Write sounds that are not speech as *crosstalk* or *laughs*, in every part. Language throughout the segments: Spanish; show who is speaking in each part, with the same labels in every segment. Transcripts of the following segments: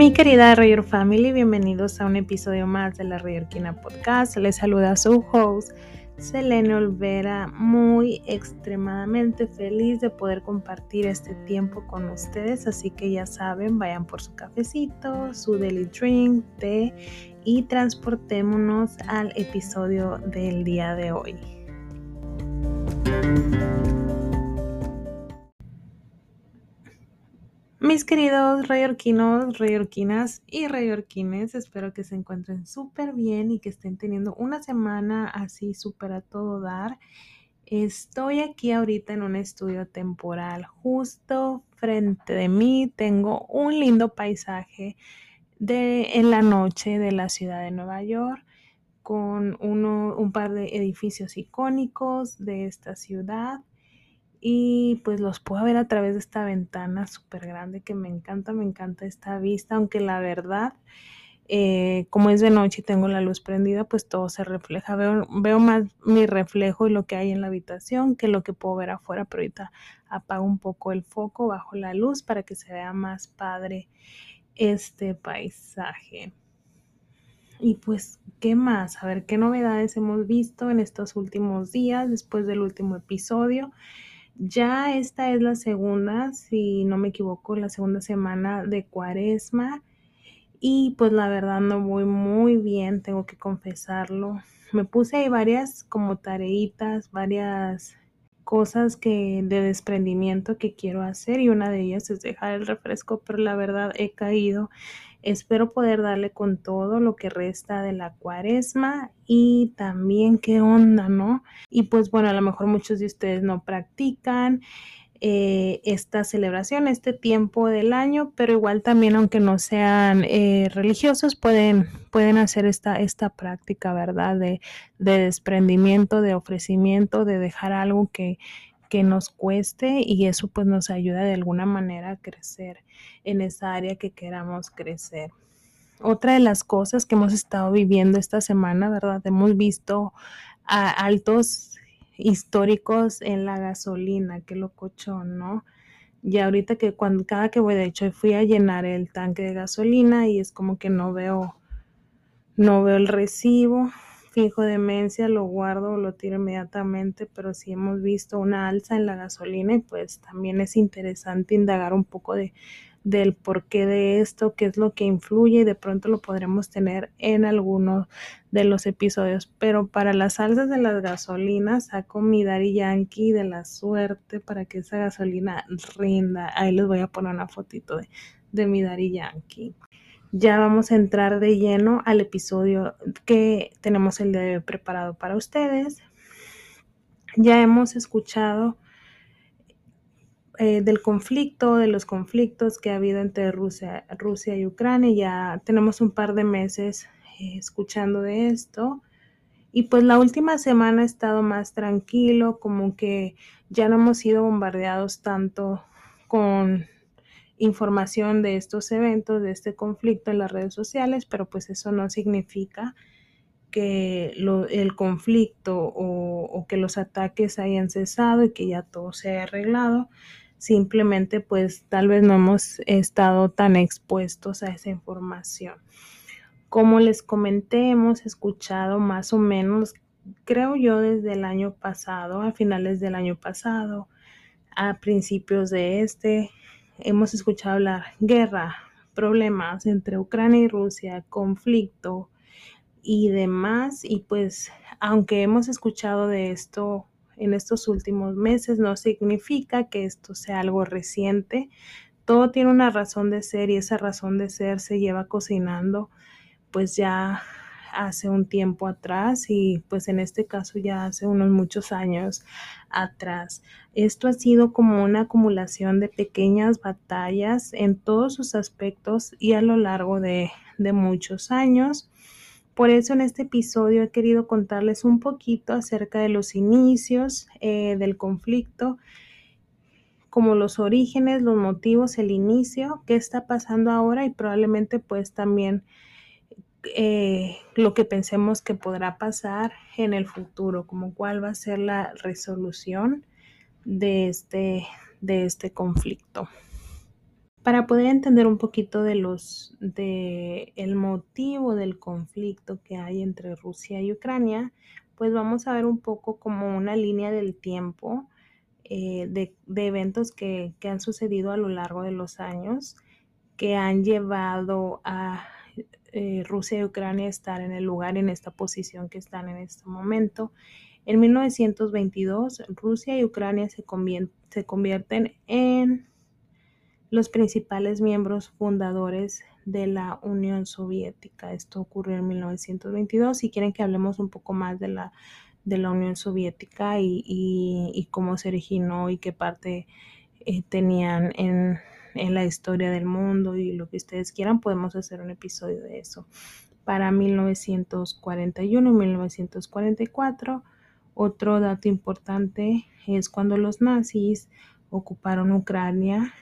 Speaker 1: Mi querida Rayor Family, bienvenidos a un episodio más de la Rayorquina Podcast. Les saluda su host, Selene Olvera, muy extremadamente feliz de poder compartir este tiempo con ustedes. Así que ya saben, vayan por su cafecito, su daily drink, té y transportémonos al episodio del día de hoy. Mis queridos rayorquinos, rayorquinas y rayorquines, espero que se encuentren súper bien y que estén teniendo una semana así súper a todo dar. Estoy aquí ahorita en un estudio temporal. Justo frente de mí tengo un lindo paisaje de, en la noche de la ciudad de Nueva York con uno, un par de edificios icónicos de esta ciudad y pues los puedo ver a través de esta ventana súper grande que me encanta, me encanta esta vista, aunque la verdad, eh, como es de noche y tengo la luz prendida, pues todo se refleja, veo, veo más mi reflejo y lo que hay en la habitación que lo que puedo ver afuera, pero ahorita apago un poco el foco bajo la luz para que se vea más padre este paisaje. Y pues, ¿qué más? A ver, ¿qué novedades hemos visto en estos últimos días después del último episodio? Ya esta es la segunda, si no me equivoco, la segunda semana de cuaresma. Y pues la verdad no voy muy bien, tengo que confesarlo. Me puse ahí varias como tareitas, varias cosas que de desprendimiento que quiero hacer y una de ellas es dejar el refresco, pero la verdad he caído Espero poder darle con todo lo que resta de la cuaresma y también qué onda, ¿no? Y pues bueno, a lo mejor muchos de ustedes no practican eh, esta celebración, este tiempo del año, pero igual también aunque no sean eh, religiosos pueden, pueden hacer esta, esta práctica, ¿verdad? De, de desprendimiento, de ofrecimiento, de dejar algo que, que nos cueste y eso pues nos ayuda de alguna manera a crecer en esa área que queramos crecer. Otra de las cosas que hemos estado viviendo esta semana, ¿verdad? Hemos visto a altos históricos en la gasolina, qué locochón, ¿no? Y ahorita que cuando cada que voy, de hecho, fui a llenar el tanque de gasolina y es como que no veo, no veo el recibo fijo demencia, lo guardo, lo tiro inmediatamente, pero si hemos visto una alza en la gasolina pues también es interesante indagar un poco de, del porqué de esto, qué es lo que influye y de pronto lo podremos tener en algunos de los episodios. Pero para las alzas de las gasolinas saco mi Daddy Yankee de la suerte para que esa gasolina rinda. Ahí les voy a poner una fotito de, de mi Daddy Yankee ya vamos a entrar de lleno al episodio que tenemos el de preparado para ustedes. Ya hemos escuchado eh, del conflicto, de los conflictos que ha habido entre Rusia, Rusia y Ucrania. Ya tenemos un par de meses eh, escuchando de esto. Y pues la última semana ha estado más tranquilo, como que ya no hemos sido bombardeados tanto con información de estos eventos, de este conflicto en las redes sociales, pero pues eso no significa que el conflicto o, que los ataques hayan cesado y que ya todo se haya arreglado. Simplemente pues tal vez no hemos estado tan expuestos a esa información. Como les comenté, hemos escuchado más o menos, creo yo, desde el año pasado, a finales del año pasado, a principios de este, hemos escuchado hablar guerra, problemas entre Ucrania y Rusia, conflicto y demás. Y pues, aunque hemos escuchado de esto en estos últimos meses, no significa que esto sea algo reciente. Todo tiene una razón de ser y esa razón de ser se lleva cocinando pues ya hace un tiempo atrás y pues en este caso ya hace unos muchos años atrás. Esto ha sido como una acumulación de pequeñas batallas en todos sus aspectos y a lo largo de, de muchos años. Por eso en este episodio he querido contarles un poquito acerca de los inicios eh, del conflicto, como los orígenes, los motivos, el inicio, qué está pasando ahora y probablemente pues también eh, lo que pensemos que podrá pasar en el futuro, como cuál va a ser la resolución de este, de este conflicto. Para poder entender un poquito de los de el motivo del conflicto que hay entre Rusia y Ucrania, pues vamos a ver un poco como una línea del tiempo eh, de, de, eventos que, que, han sucedido a lo largo de los años que han llevado a eh, Rusia y Ucrania estar en el lugar, en esta posición que están en este momento. En 1922, Rusia y Ucrania se, se convierten en los principales miembros fundadores de la Unión Soviética. Esto ocurrió en 1922. Si quieren que hablemos un poco más de la, de la Unión Soviética y, y, y cómo se originó y qué parte eh, tenían en, en la historia del mundo y lo que ustedes quieran, podemos hacer un episodio de eso. Para 1941 y 1944, otro dato importante es cuando los nazis ocuparon Ucrania,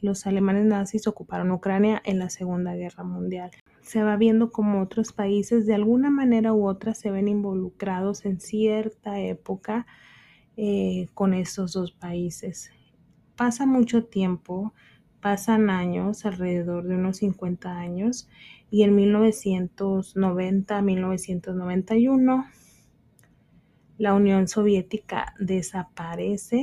Speaker 1: los alemanes nazis ocuparon Ucrania en la Segunda Guerra Mundial. Se va viendo como otros países de alguna manera u otra se ven involucrados en cierta época eh, con estos dos países. Pasa mucho tiempo, pasan años, alrededor de unos 50 años, y en 1990-1991 la Unión Soviética desaparece.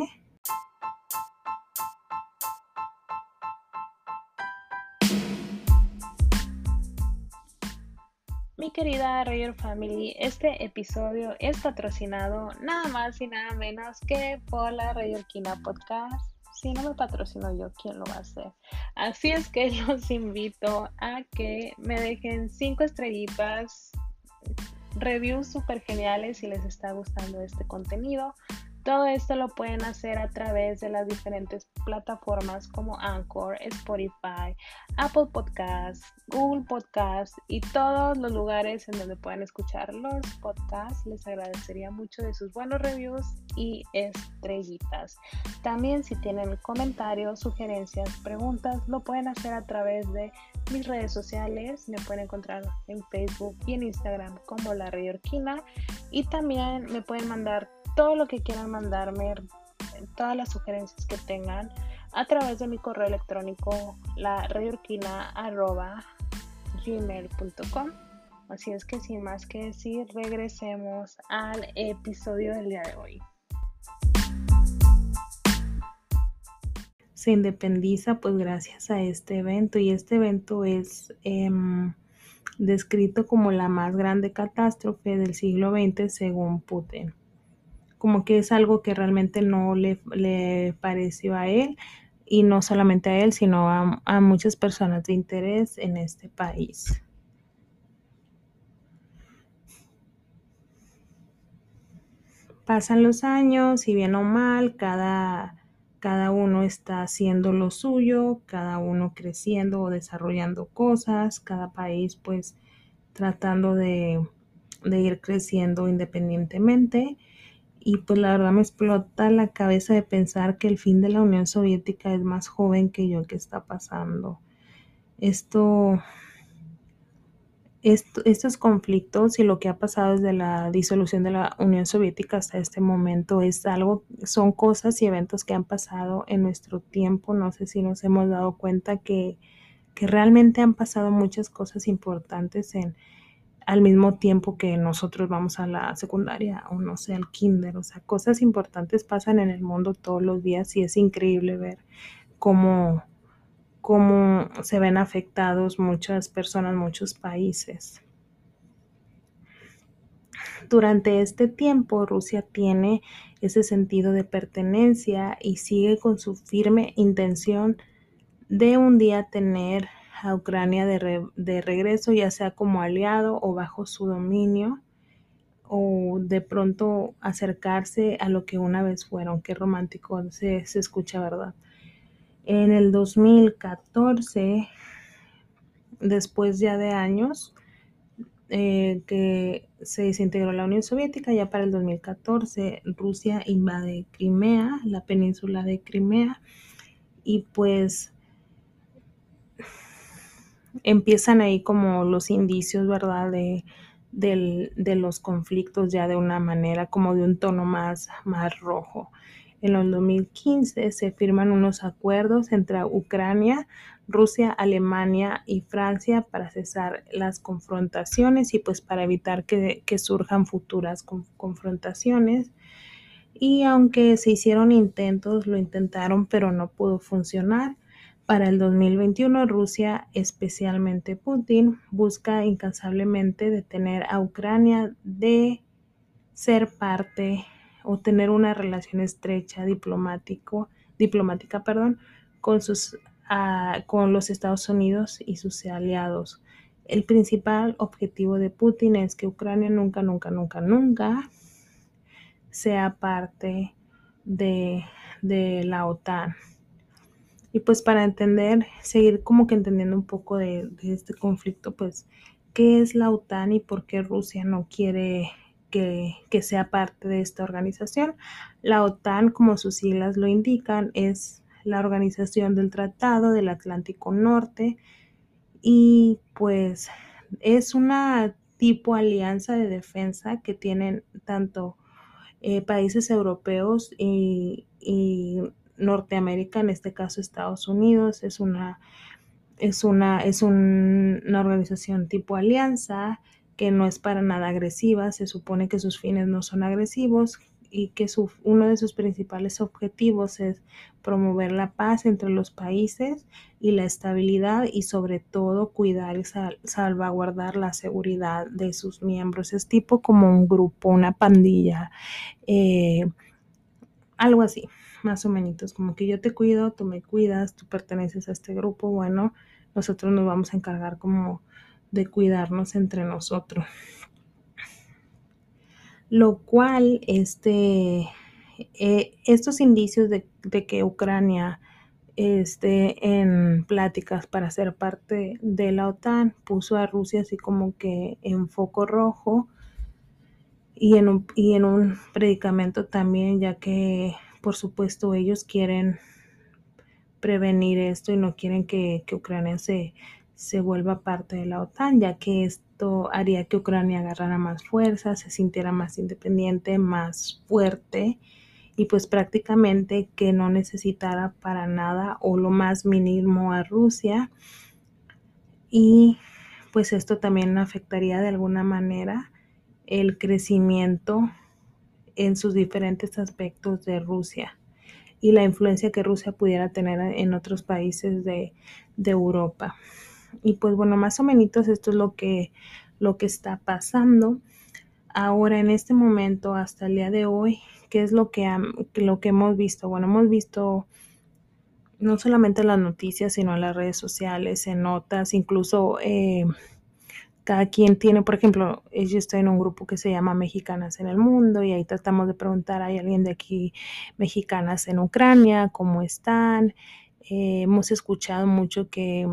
Speaker 1: Mi querida Rayer Family, este episodio es patrocinado nada más y nada menos que por la Rayerquina Podcast si no me patrocino yo, ¿quién lo va a hacer? Así es que *laughs* los invito a que me dejen cinco estrellitas, reviews súper geniales si les está gustando este contenido. Todo esto lo pueden hacer a través de las diferentes plataformas como Anchor, Spotify, Apple Podcasts, Google Podcasts y todos los lugares en donde puedan escuchar los podcasts. Les agradecería mucho de sus buenos reviews y estrellitas. También si tienen comentarios, sugerencias, preguntas, lo pueden hacer a través de mis redes sociales. Me pueden encontrar en Facebook y en Instagram como La Orquina y también me pueden mandar todo lo que quieran mandarme, todas las sugerencias que tengan a través de mi correo electrónico la gmail.com Así es que sin más que decir, regresemos al episodio del día de hoy. Se independiza pues gracias a este evento y este evento es em, descrito como la más grande catástrofe del siglo XX según Putin como que es algo que realmente no le, le pareció a él y no solamente a él, sino a, a muchas personas de interés en este país. Pasan los años y bien o mal, cada, cada uno está haciendo lo suyo, cada uno creciendo o desarrollando cosas, cada país pues tratando de, de ir creciendo independientemente y pues la verdad me explota la cabeza de pensar que el fin de la Unión Soviética es más joven que yo que está pasando. Esto, esto, estos conflictos y lo que ha pasado desde la disolución de la Unión Soviética hasta este momento es algo, son cosas y eventos que han pasado en nuestro tiempo. No sé si nos hemos dado cuenta que, que realmente han pasado muchas cosas importantes en, al mismo tiempo que nosotros vamos a la secundaria o no sé, al kinder. O sea, cosas importantes pasan en el mundo todos los días y es increíble ver cómo, cómo se ven afectados muchas personas, muchos países. Durante este tiempo, Rusia tiene ese sentido de pertenencia y sigue con su firme intención de un día tener a Ucrania de, regreso, ya sea como aliado o bajo su dominio, o de pronto acercarse a lo que una vez fueron. Qué romántico se, escucha, ¿verdad? En el 2014, después ya de años eh, que se desintegró la Unión Soviética, ya para el 2014 Rusia invade Crimea, la península de Crimea, y pues empiezan ahí como los indicios, ¿verdad? De, de los conflictos ya de una manera como de un tono más, más rojo. en el 2015 se firman unos acuerdos entre Ucrania, Rusia, Alemania y Francia para cesar las confrontaciones y pues para evitar que, surjan futuras confrontaciones. Y aunque se hicieron intentos, lo intentaron, pero no pudo funcionar. Para el 2021, Rusia, especialmente Putin, busca incansablemente detener a Ucrania de ser parte o tener una relación estrecha diplomático, diplomática perdón, con, sus, uh, con los Estados Unidos y sus aliados. El principal objetivo de Putin es que Ucrania nunca, nunca, nunca, nunca sea parte de, de la OTAN. Y pues para entender, seguir como que entendiendo un poco de, este conflicto, pues, ¿qué es la OTAN y por qué Rusia no quiere que, que, sea parte de esta organización? La OTAN, como sus siglas lo indican, es la organización del Tratado del Atlántico Norte y pues es una tipo alianza de defensa que tienen tanto eh, países europeos y, y Norteamérica, en este caso Estados Unidos, es una, es una, es un, una organización tipo alianza que no es para nada agresiva, se supone que sus fines no son agresivos y que su, uno de sus principales objetivos es promover la paz entre los países y la estabilidad y sobre todo cuidar y sal, salvaguardar la seguridad de sus miembros. Es tipo como un grupo, una pandilla, eh, algo así más o menos, como que yo te cuido, tú me cuidas, tú perteneces a este grupo, bueno, nosotros nos vamos a encargar como de cuidarnos entre nosotros. Lo cual, este, eh, estos indicios de, de, que Ucrania esté en pláticas para ser parte de la OTAN puso a Rusia así como que en foco rojo y en un, y en un predicamento también, ya que por supuesto, ellos quieren prevenir esto y no quieren que, Ucrania se, se vuelva parte de la OTAN, ya que esto haría que Ucrania agarrara más fuerza, se sintiera más independiente, más fuerte y pues prácticamente que no necesitara para nada o lo más mínimo a Rusia. Y pues esto también afectaría de alguna manera el crecimiento en sus diferentes aspectos de Rusia y la influencia que Rusia pudiera tener en otros países de, de Europa. Y pues bueno, más o menos esto es lo que, lo que está pasando. Ahora, en este momento, hasta el día de hoy, ¿qué es lo que, lo que hemos visto? Bueno, hemos visto no solamente las noticias, sino en las redes sociales, en notas, incluso eh, cada quien tiene, por ejemplo, eh, yo estoy en un grupo que se llama Mexicanas en el Mundo y ahí tratamos de preguntar, ¿hay alguien de aquí mexicanas en Ucrania? ¿Cómo están? Eh, hemos escuchado mucho que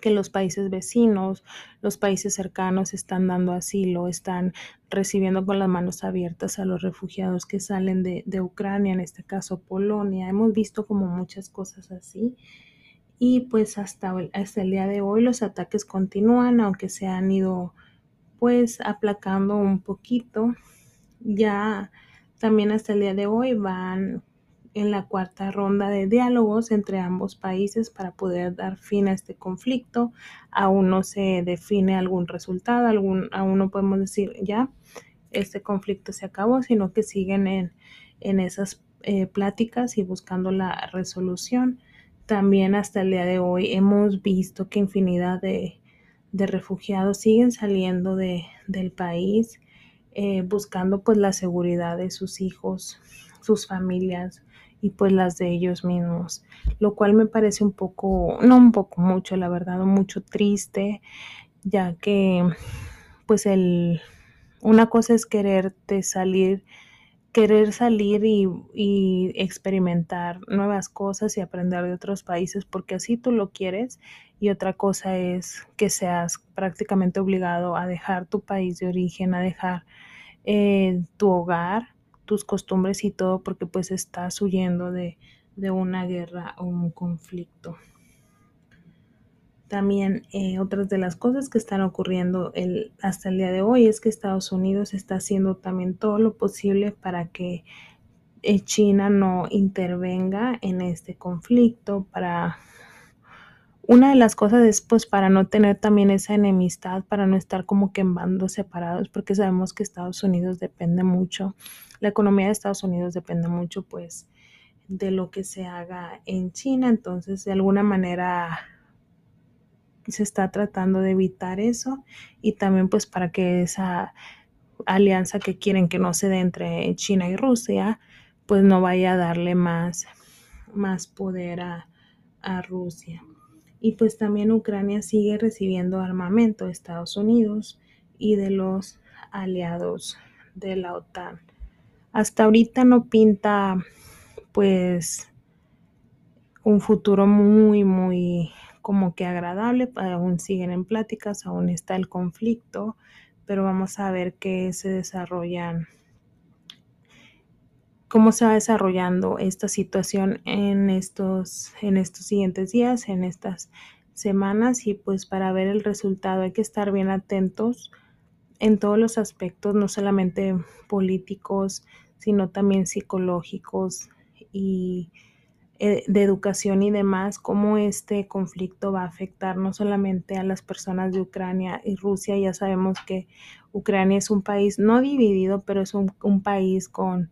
Speaker 1: que los países vecinos, los países cercanos están dando asilo, están recibiendo con las manos abiertas a los refugiados que salen de, de Ucrania, en este caso Polonia. Hemos visto como muchas cosas así y pues hasta, hasta el día de hoy los ataques continúan, aunque se han ido pues aplacando un poquito. Ya también hasta el día de hoy van en la cuarta ronda de diálogos entre ambos países para poder dar fin a este conflicto. Aún no se define algún resultado, algún, aún no podemos decir ya este conflicto se acabó, sino que siguen en, en esas eh, pláticas y buscando la resolución también hasta el día de hoy hemos visto que infinidad de, refugiados siguen saliendo de, del país eh, buscando pues la seguridad de sus hijos, sus familias y pues las de ellos mismos, lo cual me parece un poco, no un poco mucho, la verdad, mucho triste, ya que pues el, una cosa es quererte salir querer salir y, experimentar nuevas cosas y aprender de otros países porque así tú lo quieres y otra cosa es que seas prácticamente obligado a dejar tu país de origen, a dejar eh, tu hogar, tus costumbres y todo porque pues estás huyendo de, de una guerra o un conflicto. También eh, otras de las cosas que están ocurriendo hasta el día de hoy es que Estados Unidos está haciendo también todo lo posible para que eh, China no intervenga en este conflicto para una de las cosas es pues para no tener también esa enemistad, para no estar como que en bandos separados, porque sabemos que Estados Unidos depende mucho, la economía de Estados Unidos depende mucho pues de lo que se haga en China, entonces de alguna manera se está tratando de evitar eso y también pues para que esa alianza que quieren que no se dé entre China y Rusia pues no vaya a darle más, más poder a, a Rusia. Y pues también Ucrania sigue recibiendo armamento de Estados Unidos y de los aliados de la OTAN. Hasta ahorita no pinta pues un futuro muy, muy como que agradable, aún siguen en pláticas, aún está el conflicto, pero vamos a ver qué se desarrollan, cómo se va desarrollando esta situación en estos, en estos siguientes días, en estas semanas y pues para ver el resultado hay que estar bien atentos en todos los aspectos, no solamente políticos, sino también psicológicos y de educación y demás, cómo este conflicto va a afectar no solamente a las personas de Ucrania y Rusia. Ya sabemos que Ucrania es un país no dividido, pero es un, país con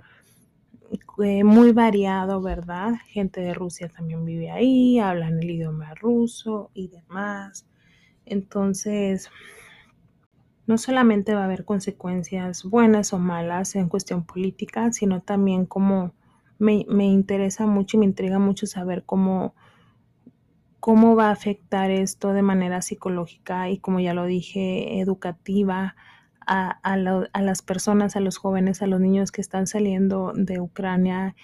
Speaker 1: eh, muy variado, ¿verdad? Gente de Rusia también vive ahí, hablan el idioma ruso y demás. Entonces, no solamente va a haber consecuencias buenas o malas en cuestión política, sino también como me, me interesa mucho y me intriga mucho saber cómo, cómo va a afectar esto de manera psicológica y, como ya lo dije, educativa a, a, a, las personas, a los jóvenes, a los niños que están saliendo de Ucrania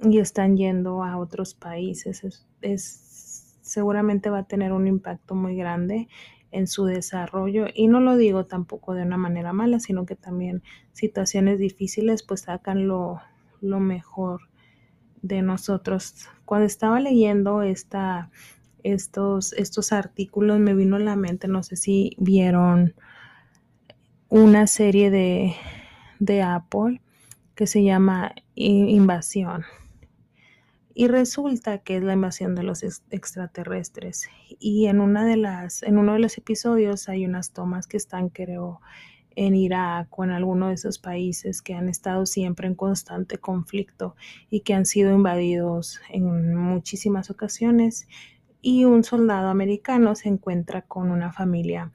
Speaker 1: y están yendo a otros países. Es, es, seguramente va a tener un impacto muy grande en su desarrollo y no lo digo tampoco de una manera mala, sino que también situaciones difíciles pues sacan lo, lo mejor de nosotros. Cuando estaba leyendo esta, estos, estos artículos me vino a la mente, no sé si vieron una serie de, de Apple que se llama Invasión. Y resulta que es la invasión de los extraterrestres. Y en una de las, en uno de los episodios hay unas tomas que están, creo, en Irak o en alguno de esos países que han estado siempre en constante conflicto y que han sido invadidos en muchísimas ocasiones y un soldado americano se encuentra con una familia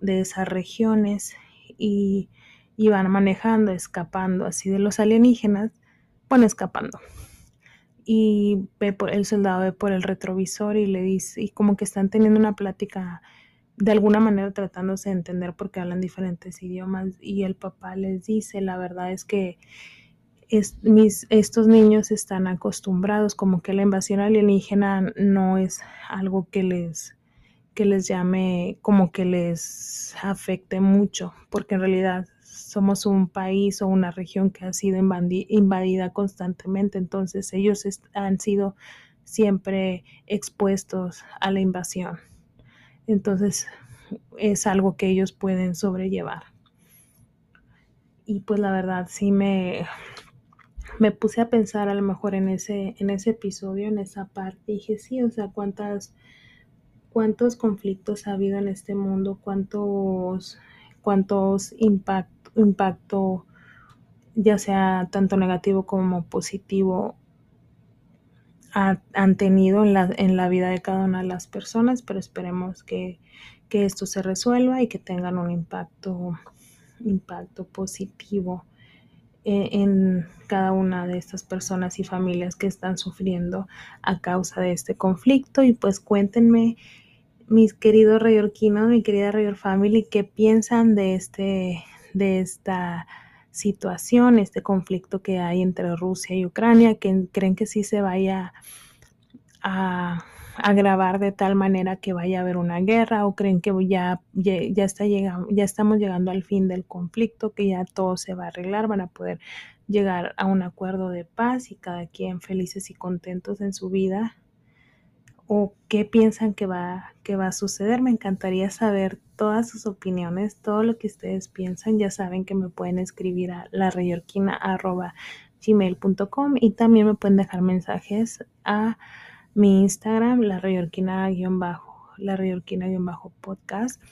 Speaker 1: de esas regiones y, van manejando, escapando así de los alienígenas, bueno, escapando. Y ve por, el soldado ve por el retrovisor y le dice, y como que están teniendo una plática de alguna manera tratándose de entender porque hablan diferentes idiomas y el papá les dice, la verdad es que mis, estos niños están acostumbrados, como que la invasión alienígena no es algo que les, que les llame, como que les afecte mucho, porque en realidad somos un país o una región que ha sido invadida constantemente, entonces ellos han sido siempre expuestos a la invasión. Entonces es algo que ellos pueden sobrellevar. Y pues la verdad sí me, me puse a pensar a lo mejor en ese, en ese episodio, en esa parte, dije, sí, o sea, cuántas, cuántos conflictos ha habido en este mundo, cuántos, cuántos impacto, ya sea tanto negativo como positivo, han tenido en la, en la, vida de cada una de las personas, pero esperemos que, que esto se resuelva y que tengan un impacto, impacto positivo en, en, cada una de estas personas y familias que están sufriendo a causa de este conflicto. Y pues cuéntenme, mis queridos rayorquinos, mi querida Rayor Family, qué piensan de este, de esta situación, este conflicto que hay entre Rusia y Ucrania, que creen que sí se vaya a agravar de tal manera que vaya a haber una guerra o creen que ya, ya, está llegando, ya estamos llegando al fin del conflicto, que ya todo se va a arreglar, van a poder llegar a un acuerdo de paz y cada quien felices y contentos en su vida o qué piensan que va, que va a suceder. Me encantaría saber todas sus opiniones, todo lo que ustedes piensan. Ya saben que me pueden escribir a gmail.com y también me pueden dejar mensajes a mi Instagram, bajo podcast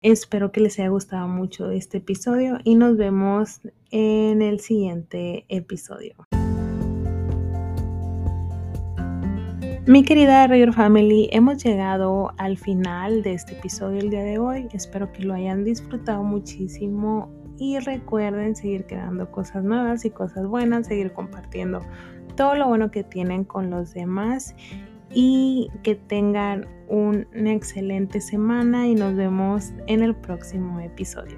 Speaker 1: Espero que les haya gustado mucho este episodio y nos vemos en el siguiente episodio. Mi querida Rayor Family, hemos llegado al final de este episodio el día de hoy. Espero que lo hayan disfrutado muchísimo y recuerden seguir creando cosas nuevas y cosas buenas, seguir compartiendo todo lo bueno que tienen con los demás y que tengan una excelente semana y nos vemos en el próximo episodio.